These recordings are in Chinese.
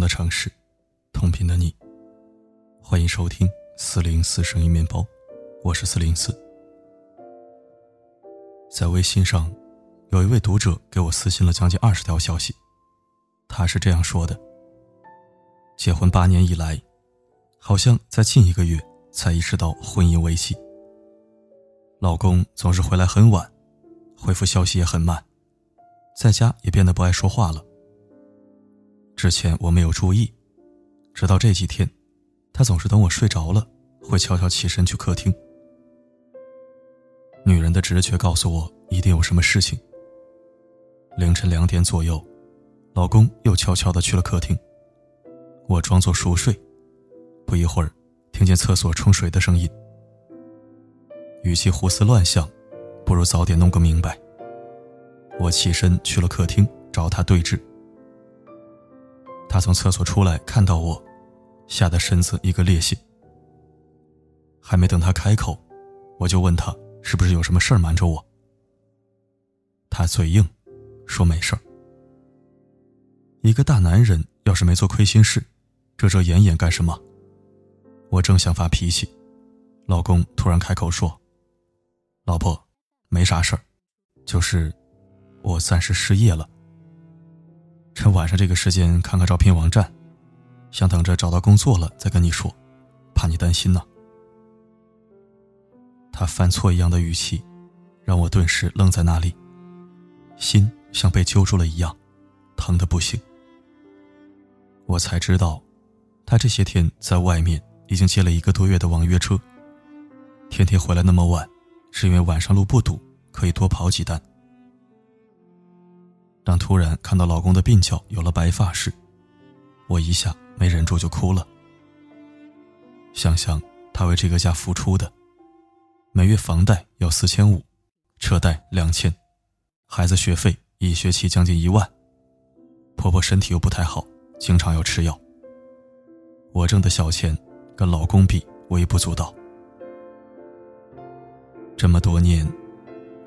的城市，同频的你。欢迎收听四零四声音面包，我是四零四。在微信上，有一位读者给我私信了将近二十条消息，他是这样说的：结婚八年以来，好像在近一个月才意识到婚姻危机。老公总是回来很晚，回复消息也很慢，在家也变得不爱说话了。之前我没有注意，直到这几天，他总是等我睡着了，会悄悄起身去客厅。女人的直觉告诉我，一定有什么事情。凌晨两点左右，老公又悄悄的去了客厅。我装作熟睡，不一会儿，听见厕所冲水的声音。与其胡思乱想，不如早点弄个明白。我起身去了客厅，找他对峙。他从厕所出来，看到我，吓得身子一个趔趄。还没等他开口，我就问他是不是有什么事儿瞒着我。他嘴硬，说没事儿。一个大男人要是没做亏心事，遮遮掩掩干什么？我正想发脾气，老公突然开口说：“老婆，没啥事儿，就是我暂时失业了。”趁晚上这个时间看看招聘网站，想等着找到工作了再跟你说，怕你担心呢。他犯错一样的语气，让我顿时愣在那里，心像被揪住了一样，疼得不行。我才知道，他这些天在外面已经接了一个多月的网约车，天天回来那么晚，是因为晚上路不堵，可以多跑几单。当突然看到老公的鬓角有了白发时，我一下没忍住就哭了。想想他为这个家付出的，每月房贷要四千五，车贷两千，孩子学费一学期将近一万，婆婆身体又不太好，经常要吃药。我挣的小钱跟老公比微不足道。这么多年，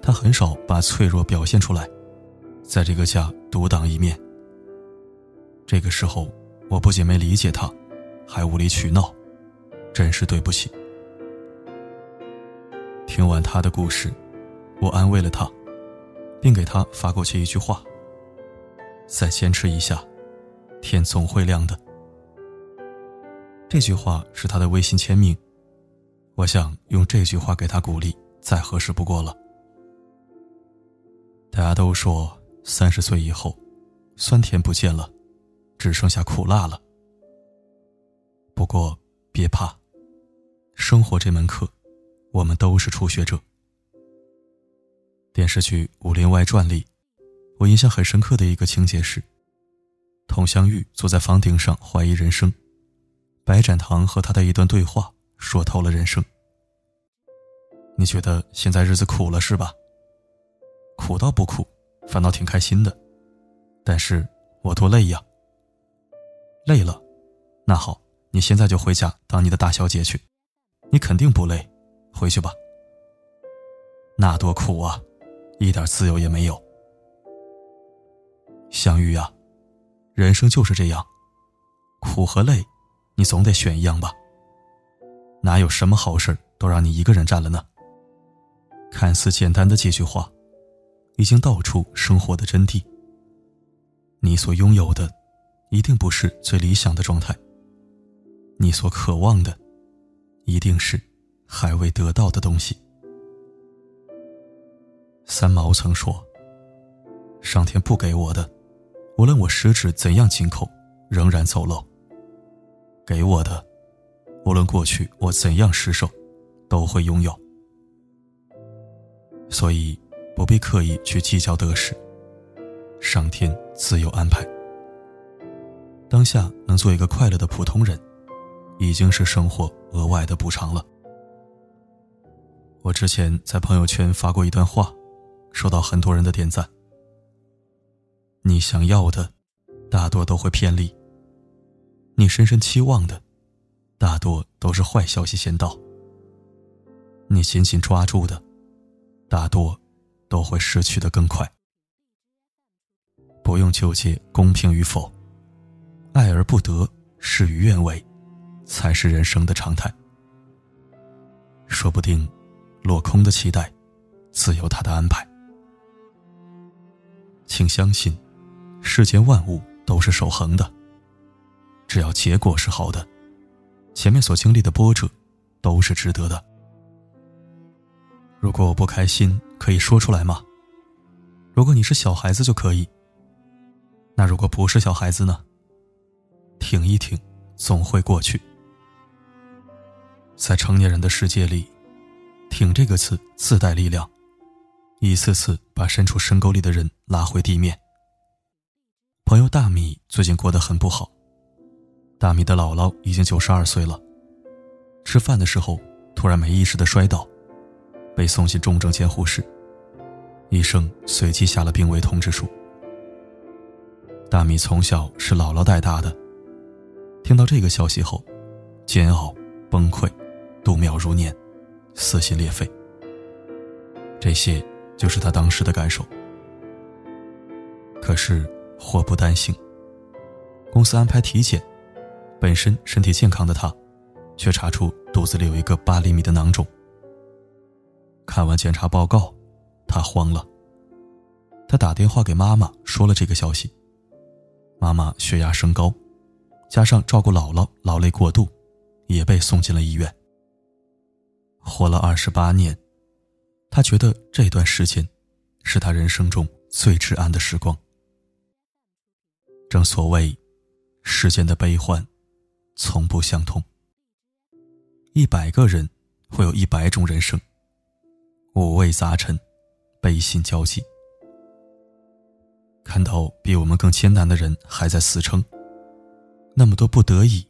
他很少把脆弱表现出来。在这个家独当一面。这个时候，我不仅没理解他，还无理取闹，真是对不起。听完他的故事，我安慰了他，并给他发过去一句话：“再坚持一下，天总会亮的。”这句话是他的微信签名，我想用这句话给他鼓励，再合适不过了。大家都说。三十岁以后，酸甜不见了，只剩下苦辣了。不过别怕，生活这门课，我们都是初学者。电视剧《武林外传》里，我印象很深刻的一个情节是，佟湘玉坐在房顶上怀疑人生，白展堂和他的一段对话说透了人生。你觉得现在日子苦了是吧？苦倒不苦。反倒挺开心的，但是我多累呀。累了，那好，你现在就回家当你的大小姐去，你肯定不累，回去吧。那多苦啊，一点自由也没有。相遇呀，人生就是这样，苦和累，你总得选一样吧。哪有什么好事都让你一个人占了呢？看似简单的几句话。已经道出生活的真谛。你所拥有的，一定不是最理想的状态。你所渴望的，一定是还未得到的东西。三毛曾说：“上天不给我的，无论我十指怎样紧扣，仍然走漏；给我的，无论过去我怎样失手，都会拥有。”所以。不必刻意去计较得失，上天自有安排。当下能做一个快乐的普通人，已经是生活额外的补偿了。我之前在朋友圈发过一段话，收到很多人的点赞。你想要的，大多都会偏离；你深深期望的，大多都是坏消息先到；你紧紧抓住的，大多。都会失去的更快。不用纠结公平与否，爱而不得，事与愿违，才是人生的常态。说不定，落空的期待，自有他的安排。请相信，世间万物都是守恒的。只要结果是好的，前面所经历的波折，都是值得的。如果我不开心，可以说出来吗？如果你是小孩子就可以。那如果不是小孩子呢？挺一挺，总会过去。在成年人的世界里，“挺”这个词自带力量，一次次把身处深沟里的人拉回地面。朋友大米最近过得很不好。大米的姥姥已经九十二岁了，吃饭的时候突然没意识的摔倒，被送进重症监护室。医生随即下了病危通知书。大米从小是姥姥带大的，听到这个消息后，煎熬、崩溃、度秒如年，撕心裂肺。这些就是他当时的感受。可是祸不单行，公司安排体检，本身身体健康的他，却查出肚子里有一个八厘米的囊肿。看完检查报告。他慌了，他打电话给妈妈说了这个消息。妈妈血压升高，加上照顾姥姥劳累过度，也被送进了医院。活了二十八年，他觉得这段时间是他人生中最至安的时光。正所谓，世间的悲欢，从不相通。一百个人会有一百种人生，五味杂陈。悲心交集，看到比我们更艰难的人还在死撑，那么多不得已，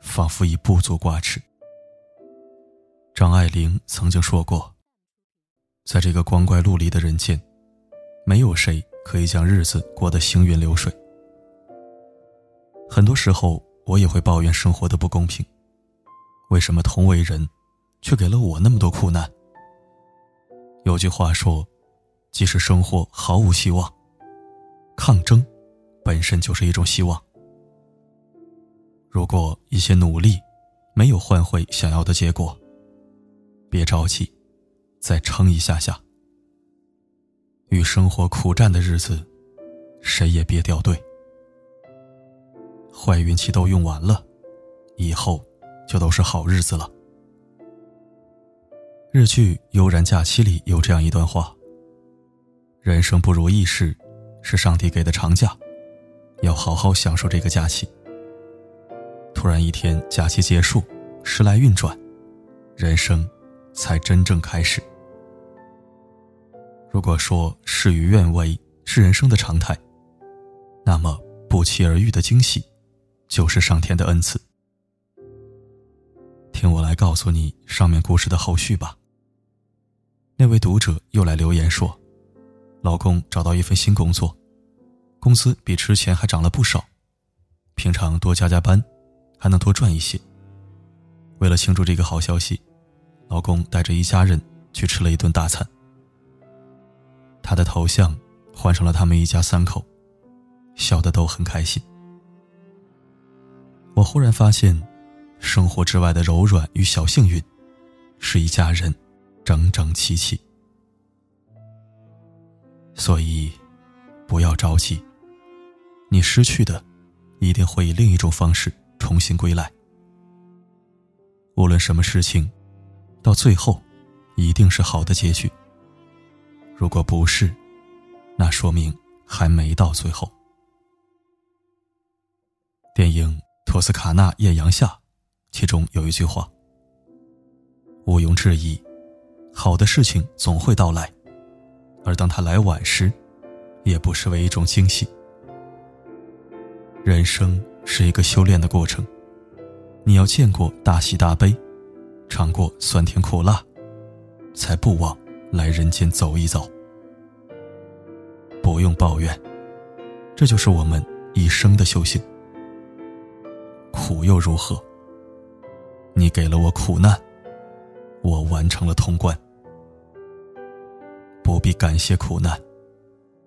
仿佛已不足挂齿。张爱玲曾经说过，在这个光怪陆离的人间，没有谁可以将日子过得行云流水。很多时候，我也会抱怨生活的不公平，为什么同为人，却给了我那么多苦难？有句话说。即使生活毫无希望，抗争本身就是一种希望。如果一些努力没有换回想要的结果，别着急，再撑一下下。与生活苦战的日子，谁也别掉队。坏运气都用完了，以后就都是好日子了。日剧《悠然假期》里有这样一段话。人生不如意事，是上帝给的长假，要好好享受这个假期。突然一天，假期结束，时来运转，人生才真正开始。如果说事与愿违是人生的常态，那么不期而遇的惊喜，就是上天的恩赐。听我来告诉你上面故事的后续吧。那位读者又来留言说。老公找到一份新工作，工资比之前还涨了不少，平常多加加班，还能多赚一些。为了庆祝这个好消息，老公带着一家人去吃了一顿大餐。他的头像换成了他们一家三口，笑得都很开心。我忽然发现，生活之外的柔软与小幸运，是一家人整整齐齐。所以，不要着急。你失去的，一定会以另一种方式重新归来。无论什么事情，到最后，一定是好的结局。如果不是，那说明还没到最后。电影《托斯卡纳艳阳下》，其中有一句话：“毋庸置疑，好的事情总会到来。”而当他来晚时，也不失为一种惊喜。人生是一个修炼的过程，你要见过大喜大悲，尝过酸甜苦辣，才不枉来人间走一遭。不用抱怨，这就是我们一生的修行。苦又如何？你给了我苦难，我完成了通关。不必感谢苦难，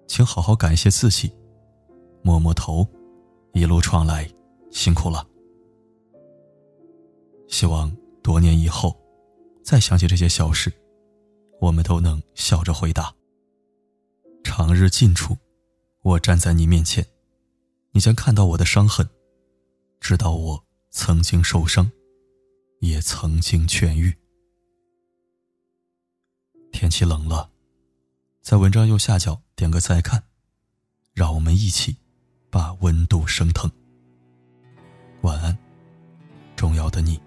请好好感谢自己。摸摸头，一路闯来，辛苦了。希望多年以后，再想起这些小事，我们都能笑着回答。长日近处，我站在你面前，你将看到我的伤痕，知道我曾经受伤，也曾经痊愈。天气冷了，在文章右下角点个再看，让我们一起把温度升腾。晚安，重要的你。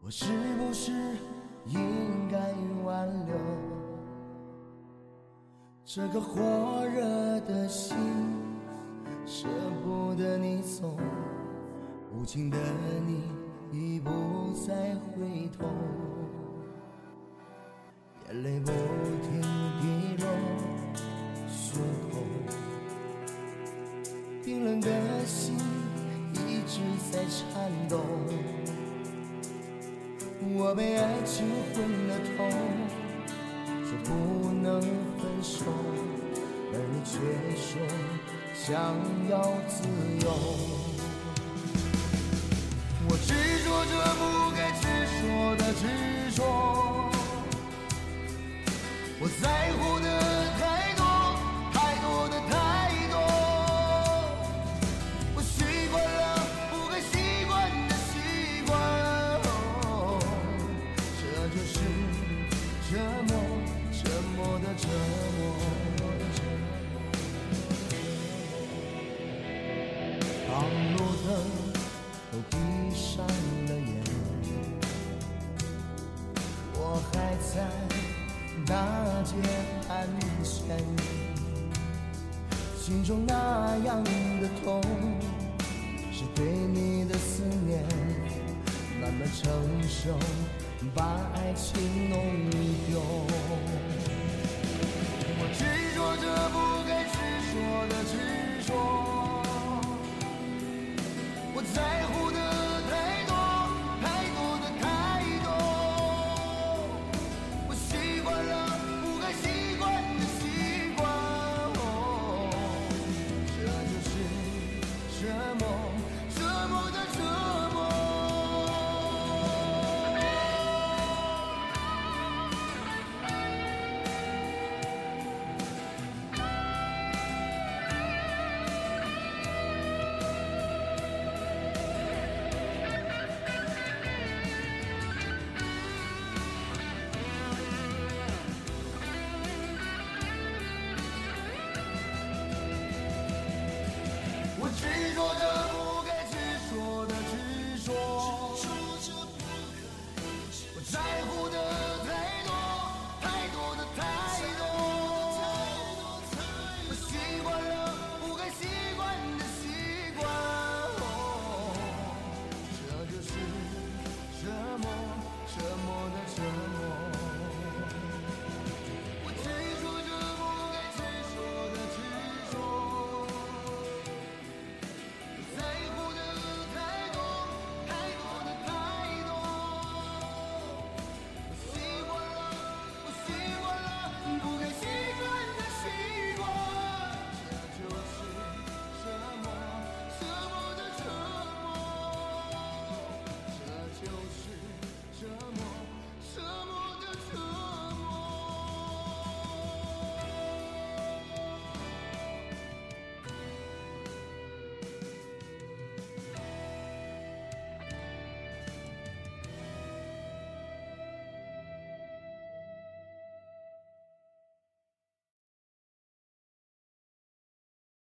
我是不是应该挽留这个火热的心？舍不得你走，无情的你已不再回头，眼泪不停滴落胸口，冰冷的心直在颤抖。我被爱情昏了头，说不能分手，而你却说想要自由。我执着着不该执着的执盘旋，心中那样的痛，是对你的思念慢慢承受，把爱情弄丢。我执着着不该执着的执着，我在乎的。执着着。